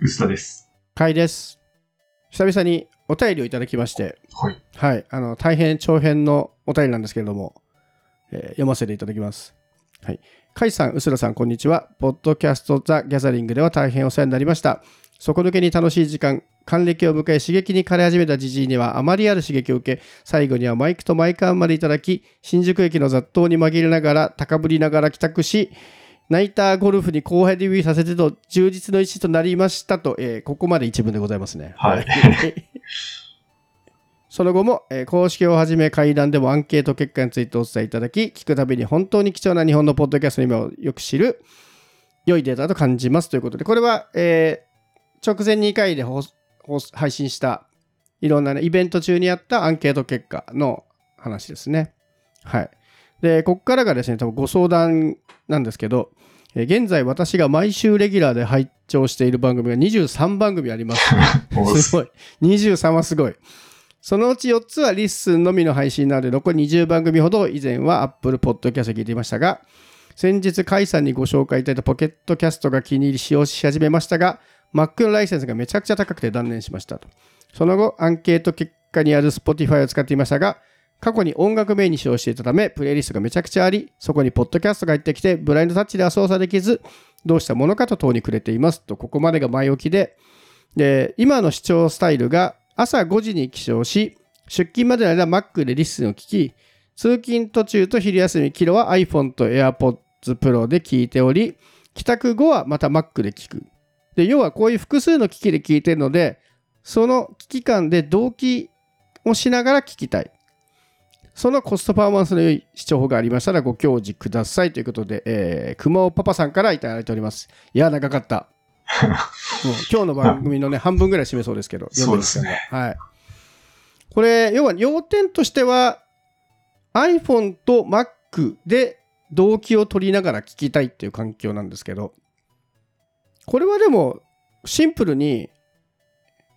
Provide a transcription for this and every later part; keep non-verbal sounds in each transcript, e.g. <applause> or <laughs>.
薄田です。かいです。久々にお便りをいただきまして、はい。はい、あの、大変長編のお便りなんですけれども、えー読ませていただきます。はい。かいさん、うすらさん、こんにちは。ポッドキャストザ・ギャザリングでは大変お世話になりました。底抜けに楽しい時間、還暦を迎え刺激に枯れ始めたじじいにはあまりある刺激を受け、最後にはマイクとマイカーまでいただき、新宿駅の雑踏に紛れながら、高ぶりながら帰宅し、ナイターゴルフに後輩デビューさせてと充実の一日となりましたと、えーここまで一文でございますね。はいその後も、えー公式をはじめ会談でもアンケート結果についてお伝えいただき、聞くたびに本当に貴重な日本のポッドキャストの今をよく知る良いデータと感じますということで、これは、えー直前2回で配信したいろんな、ね、イベント中にあったアンケート結果の話ですね。はい。で、ここからがですね、多分ご相談なんですけど、えー現在私が毎週レギュラーで拝聴している番組が23番組あります。<laughs> おすごい。23はすごい。そのうち4つは LISTEN のみの配信なので、残り20番組ほど以前は Apple Podcast を聞いていましたが、先日、カイさんにご紹介いただいた Pocket Casts が気に入り使用し始めましたが、Mac のライセンスがめちゃくちゃ高くて断念しましたと。その後、アンケート結果にある Spotify を使っていましたが、過去に音楽メインに使用していたため、プレイリストがめちゃくちゃあり、そこにポッドキャストが入ってきて、ブラインドタッチでは操作できず、どうしたものかと途方にくれていますと、ここまでが前置きで、で、今の視聴スタイルが朝5時に起床し、出勤までの間 Mac で LISTEN を聞き、通勤途中と昼休み、帰路は iPhone と AirPods Pro で聞いており、帰宅後はまた Mac で聞く。で、要はこういう複数の機器で聞いてるので、その機器間で同期をしながら聞きたい。そのコストパフォーマンスの良い視聴法がありましたらご教示くださいということで、えー、熊尾パパさんからいただいております。いや、長かった。<laughs> もう今日の番組のね、半分ぐらい占めそうですけど、そうですねはい。これ、要は要点としては、iPhone と Mac で動機を取りながら聞きたいっていう環境なんですけど、これはでも、シンプルに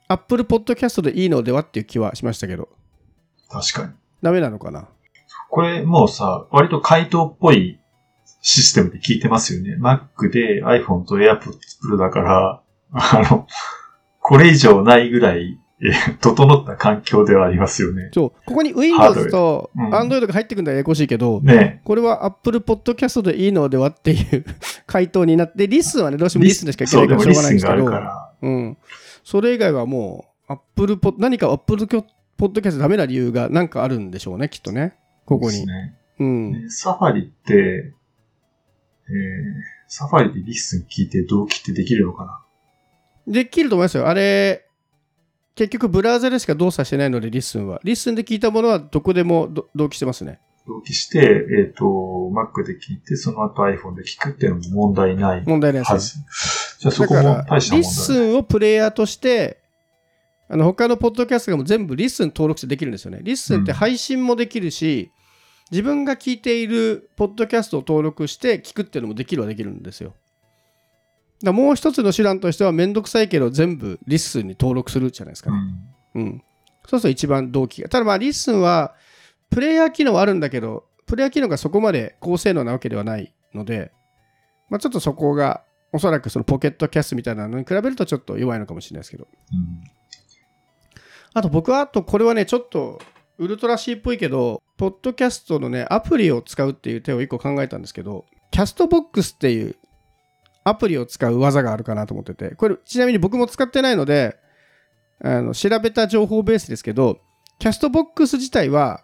Apple Podcast でいいのではっていう気はしましたけど、確かに。ダメなのかな？これもうさ、割と回答っぽいシステムで聞いてますよね。Mac で iPhone と AirPods Pro だから、あの、これ以上ないぐらい、え <laughs> 整った環境ではありますよね。そう、ここに Windows とうん Android が入ってくるのはややこしいけど、ねこれは Apple Podcast でいいのではっていう <laughs> 回答になって、 LISTEN はね、どうしても LISTEN でしか聞けないからしょうがないんですけど LISTEN があるか、ら。うん。それ以外はもう、Apple ポ何か Apple ポッドキャストダメな理由がなんかあるんでしょうね、きっとね。ここに。ね。うん。ね Safari って、えー、 Safari で LISTEN 聞いて同期ってできるのかな？できると思いますよ。あれ、結局ブラウザでしか動作してないので、リッスンは。リッスンで聞いたものはどこでもど同期してますね。同期して、えっ、と、Mac で聞いて、その後 iPhone で聞くっていうのも問題ない問題ないでは。ず。じゃあそこもだから、大した問題リッスンをプレイヤーとして、あの他のポッドキャストがもう全部 LISTEN 登録してできるんですよね。 LISTEN って配信もできるし、自分が聞いているポッドキャストを登録して聞くっていうのもできるはできるんですよ。だもう一つの手段としてはめんどくさいけど全部 LISTENに登録するじゃないですかね。うんうん。そうすると一番動機が。ただまあ LISTENはプレイヤー機能はあるんだけど、プレイヤー機能がそこまで高性能なわけではないので、まあちょっとそこがおそらくその Pocket Casts みたいなのに比べるとちょっと弱いのかもしれないですけど。うんあと僕はあとこれはね、ちょっとウルトラ C っぽいけど、ポッドキャストのね、アプリを使うっていう手を一個考えたんですけど、キャストボックスっていうアプリを使う技があるかなと思ってて、これちなみに僕も使ってないので、あの調べた情報ベースですけど、キャストボックス自体は、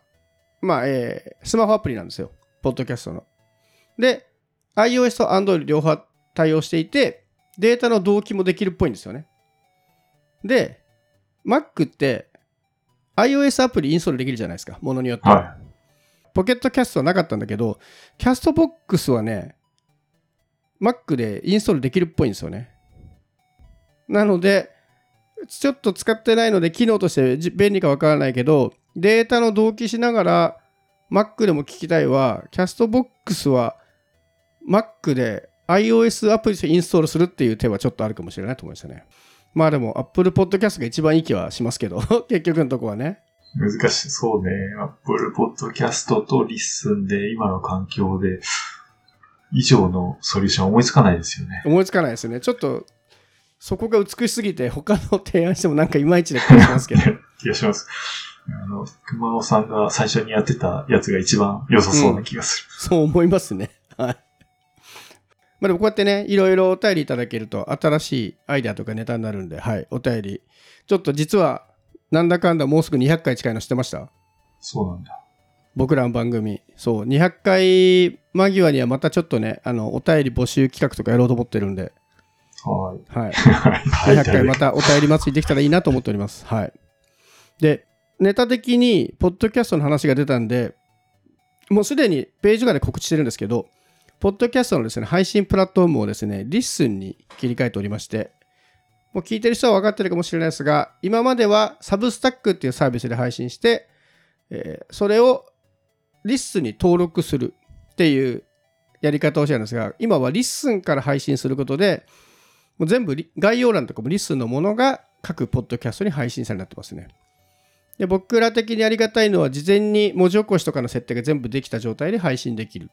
まあ、えースマホアプリなんですよ。ポッドキャストの。で、iOS と Android 両方対応していて、データの同期もできるっぽいんですよね。で、Mac って iOS アプリインストールできるじゃないですか。ものによっては。はポケットキャストはなかったんだけど、キャストボックスはね、Mac でインストールできるっぽいんですよね。なので、ちょっと使ってないので、機能としてじ便利かわからないけど、データの同期しながら、Mac でも聞きたいは、キャストボックスは Mac で iOS アプリでインストールするっていう手はちょっとあるかもしれないと思いましたね。まあでも、Apple Podcast が一番いい気はしますけど、<laughs> 結局のとこはね。難しい。そうね。Apple Podcast と LISTEN で今の環境で以上のソリューション思いつかないですよね。思いつかないですよね。ちょっと、そこが美しすぎて他の提案してもなんかいまいちな気がしますけど。<laughs> 気がします。あの、熊尾さんが最初にやってたやつが一番良さそうな気がする。そう思いますね。はい。まあでもこうやってね、いろいろお便りいただけると新しいアイデアとかネタになるんで、はい、お便り。ちょっと実は、なんだかんだもうすぐ200回近いの知ってました？そうなんだ。僕らの番組。そう、200回間際にはまたちょっとね、あの、お便り募集企画とかやろうと思ってるんで、はい。はい。<laughs> はい。200回またお便り祭りできたらいいなと思っております。はい。で、ネタ的に、ポッドキャストの話が出たんで、もうすでにページとかで告知してるんですけど、ポッドキャストのですね、配信プラットフォームをですね、 LISTEN に切り替えておりまして、もう聞いてる人は分かってるかもしれないですが、今までは Substack っていうサービスで配信して、えーそれを LISTENに登録するっていうやり方をしてたんですが、今は LISTENから配信することで、もう全部概要欄とかも LISTENのものが各ポッドキャストに配信されてますね。で僕ら的にありがたいのは事前に文字起こしとかの設定が全部できた状態で配信できる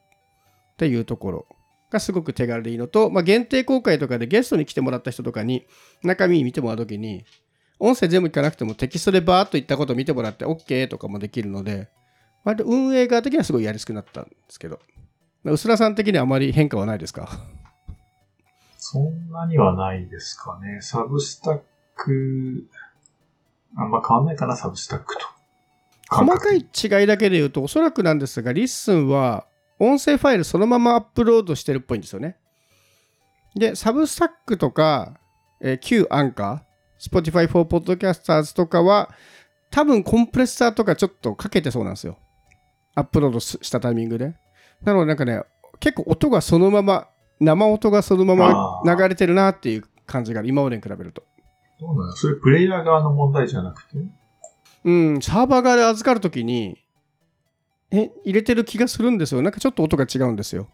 っていうところがすごく手軽でいいのと、まあ、限定公開とかでゲストに来てもらった人とかに中身見てもらうときに音声全部聞かなくてもテキストでバーっといったことを見てもらって OK とかもできるので割と運営側的にはすごいやりやすくなったんですけど薄田さん的にはあまり変化はないですか？そんなにはないですかね。サブスタック、あんま変わんないかな、サブスタックと。細かい違いだけで言うとおそらくなんですが LISTENは音声ファイルそのままアップロードしてるっぽいんですよね。でサブスタックとか、えー、旧アンカー Spotify for Podcasters とかは多分コンプレッサーとかちょっとかけてそうなんですよ。アップロードししたタイミングで。なのでなんかね結構音がそのまま生音がそのまま流れてるなっていう感じが今までに比べると。そうなんだ。それプレイヤー側の問題じゃなくて？うん、サーバー側で預かるときに、え、入れてる気がするんですよ。なんかちょっと音が違うんですよ。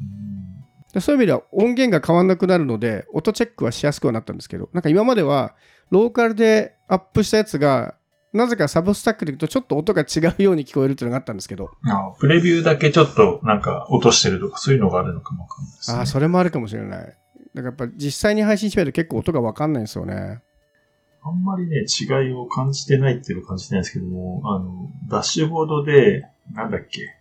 うんでそういう意味では音源が変わんなくなるので、音チェックはしやすくはなったんですけど、なんか今までは、ローカルでアップしたやつが、なぜかサブスタックでいくとちょっと音が違うように聞こえるっていうのがあったんですけど、あプレビューだけちょっとなんか落としてるとかそういうのがあるのかもわかんないですね。ああ、それもあるかもしれない。だからやっぱ実際に配信してみると結構音がわかんないんですよね。あんまりね、違いを感じてないっていうのを感じてないんですけども、あの、ダッシュボードで、なんだっけ、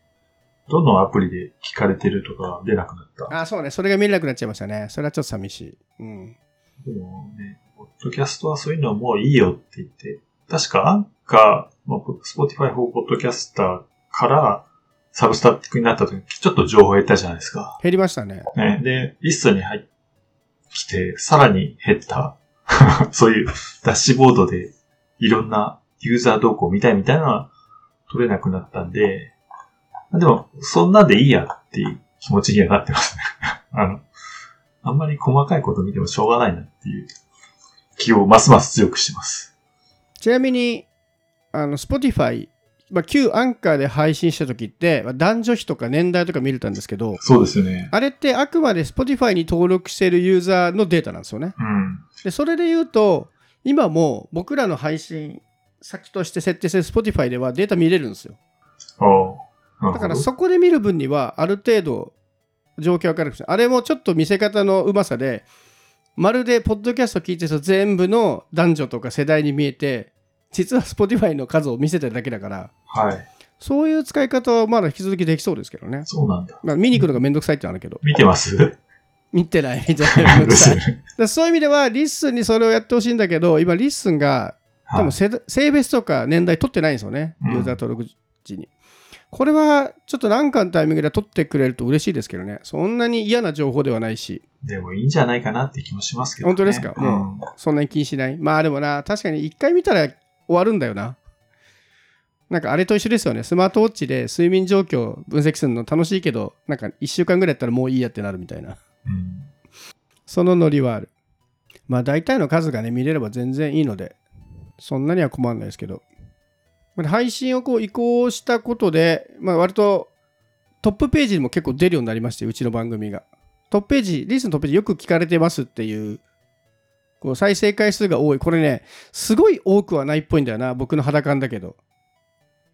どのアプリで聞かれてるとか出なくなった？ああ、そうね。それが見れなくなっちゃいましたね。それはちょっと寂しい。うん。でもね、ポッドキャストはそういうのはもういいよって言って、確かアンカー、まあ、Spotify for Podcaster からサブスタックになった時にちょっと情報減ったじゃないですか。減りましたね。ね、で、リストに入ってきて、さらに減った。<laughs> そういうダッシュボードでいろんなユーザー動向を見たいみたいな取れなくなったんで、でも、そんなんでいいやっていう気持ちにはなってますね。<laughs> あの、あんまり細かいこと見てもしょうがないなっていう気をますます強くしてます。ちなみに、あの、Spotify、まあ、旧アンカーで配信した時って、まあ男女比とか年代とか見れたんですけど、そうですよね。あれってあくまで Spotify に登録しているユーザーのデータなんですよね。うん。で、それで言うと、今も僕らの配信先として設定してる Spotify ではデータ見れるんですよ。だからそこで見る分にはある程度状況わかるあれもちょっと見せ方のうまさで、まるでポッドキャスト聞いてる人全部の男女とか世代に見えて、実は Spotify の数を見せてるだけだから、はい。そういう使い方はまだ引き続きできそうですけどね。そうなんだ。まあ、見に行くのがめんどくさいってのはあるけど、見てます？見てない、見てない、そういう意味では、 LISTENにそれをやってほしいんだけど、今、 LISTENが多分性別とか年代取ってないんですよね、うんユーザー登録時に。これはちょっと何かのタイミングで取ってくれると嬉しいですけどね、そんなに嫌な情報ではないし、でもいいんじゃないかなって気もしますけどね。本当ですか？もうんそんなに気にしない？まあでもな、確かに一回見たら終わるんだよな。なんかあれと一緒ですよね。スマートウォッチで睡眠状況分析するの楽しいけど、なんか1週間ぐらいやったらもういいやってなるみたいな。うんそのノリはある。まあ大体の数がね、見れれば全然いいので、そんなには困らないですけど。配信をこう移行したことで、まあ割とトップページにも結構出るようになりまして、うちの番組が。トップページ、リースのトップページよく聞かれてますっていう、こう再生回数が多い。これね、すごい多くはないっぽいんだよな、僕の肌感だけど。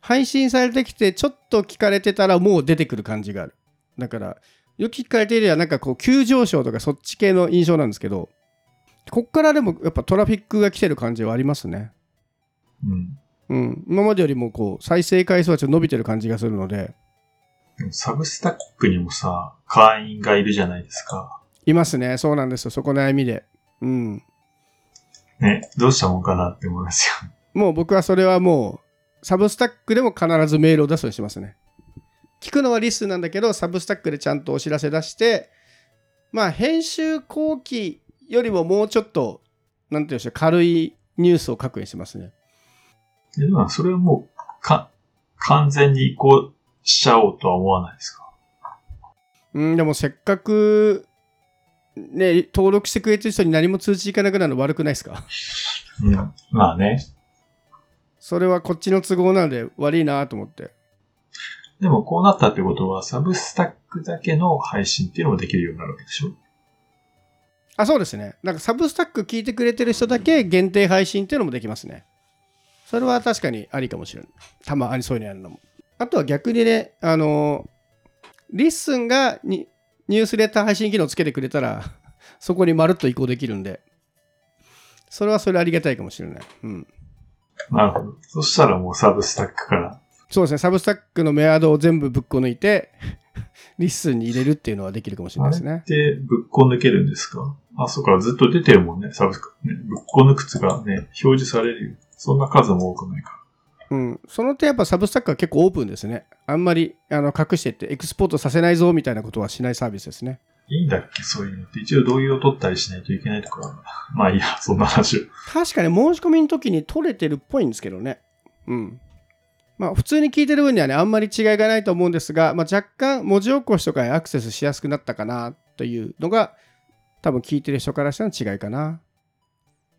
配信されてきて、ちょっと聞かれてたらもう出てくる感じがある。だから、よく聞かれていれば、なんかこう、急上昇とかそっち系の印象なんですけど、こっからでもやっぱトラフィックが来てる感じはありますね。うん。うん。今までよりもこう、再生回数はちょっと伸びてる感じがするので、サブスタックにもさ、会員がいるじゃないですか。いますね。そうなんですよ。そこ悩みで。うん。ね、どうしたもんかなって思いますよ。もう僕はそれはもう、サブスタックでも必ずメールを出すようにしますね。聞くのはリスンなんだけど、サブスタックでちゃんとお知らせ出して、まあ、編集後期よりももうちょっと、なんていうんでしょう、軽いニュースを書くようにしますね。でもそれはもう、か、完全に移行しちゃおうとは思わないですか？うん、でもせっかく、ね、登録してくれてる人に何も通知いかなくなるの悪くないですか？うん。まあね。それはこっちの都合なので悪いなと思って。でもこうなったってことは、サブスタックだけの配信っていうのもできるようになるわけでしょ？あ、そうですね。なんかサブスタック聞いてくれてる人だけ限定配信っていうのもできますね。それは確かにありかもしれない。たまにそういうのやるのも。あとは逆にね、あの LISTEN がにニュースレター配信機能つけてくれたら、そこにまるっと移行できるんで、それはそれありがたいかもしれない。うん。なるほど。そしたらもうサブスタックから。そうですね。サブスタックのメアドを全部ぶっこ抜いて、リッスンに入れるっていうのはできるかもしれないですね。で、ぶっこ抜けるんですか？あ、そうか、ずっと出てるもんね、サブスク。ね、ぶっこ抜くやつがね、表示されるよ。そんな数も多くないかうん、その点やっぱサブスタックは結構オープンですね。あんまりあの隠してってエクスポートさせないぞみたいなことはしないサービスですね。ら。いいんだっけ、そういうのって。一応同意を取ったりしないといけないところなんだ。まあいいや、そんな話を。確かに申し込みの時に取れてるっぽいんですけどね。うん。まあ普通に聞いてる分にはね、あんまり違いがないと思うんですが、まあ、若干文字起こしとかにアクセスしやすくなったかなというのが多分聞いてる人からしたら違いかな。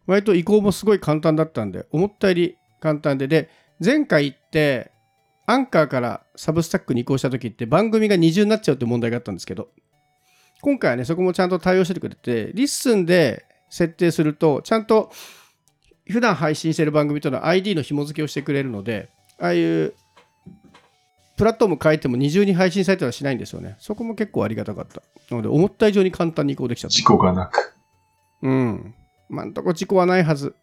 割と移行もすごい簡単だったんで、思ったより簡単で、で、前回行って、アンカーからサブスタックに移行した時って番組が二重になっちゃうって問題があったんですけど、今回はね、そこもちゃんと対応してくれて、 LISTEN で設定すると、ちゃんと普段配信してる番組との ID の紐付けをしてくれるので、ああいうプラットフォーム変えても二重に配信されたりはしないんですよね。そこも結構ありがたかった。なので、思った以上に簡単に移行できちゃった。事故がなく。うん。まあ、今んとこ事故はないはず。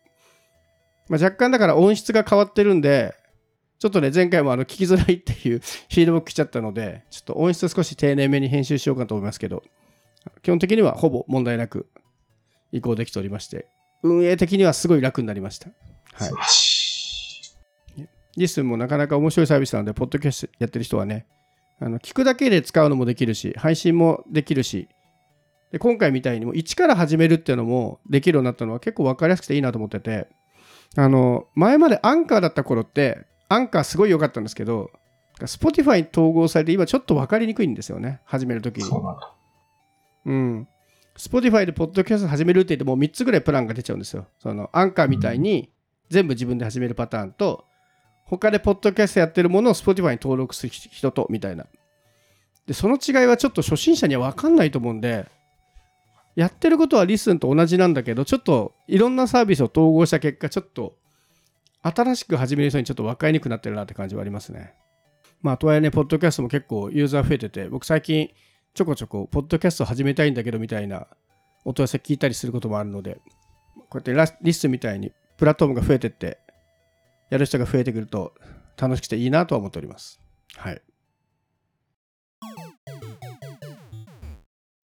まあ、若干だから音質が変わってるんで、ちょっとね、前回もあの聞きづらいっていうフィードバック来ちゃったので、ちょっと音質少し丁寧めに編集しようかと思いますけど、基本的にはほぼ問題なく移行できておりまして、運営的にはすごい楽になりました。はい。リスンもなかなか面白いサービスなので、ポッドキャストやってる人はね、あの聞くだけで使うのもできるし、配信もできるし、で今回みたいにもう一から始めるっていうのもできるようになったのは結構分かりやすくていいなと思ってて、あの、前までアンカーだった頃って、アンカーすごい良かったんですけど、Spotify に統合されて今ちょっと分かりにくいんですよね、始めるときに。そうなんだ。うん。Spotify でポッドキャスト始めるって言ってもう3つぐらいプランが出ちゃうんですよ。そのアンカーみたいに全部自分で始めるパターンと、他でポッドキャストやってるものを Spotify に登録する人とみたいな。で、その違いはちょっと初心者には分かんないと思うんで、やってることはリスンと同じなんだけど、ちょっといろんなサービスを統合した結果、ちょっと新しく始める人にちょっと分かりにくくなってるなって感じはありますね。まあ、とはいえね、ポッドキャストも結構ユーザー増えてて、僕最近ちょこちょこ、ポッドキャスト始めたいんだけどみたいなお問い合わせ聞いたりすることもあるので、こうやってリストみたいにプラットフォームが増えてって、やる人が増えてくると楽しくていいなとは思っております。はい。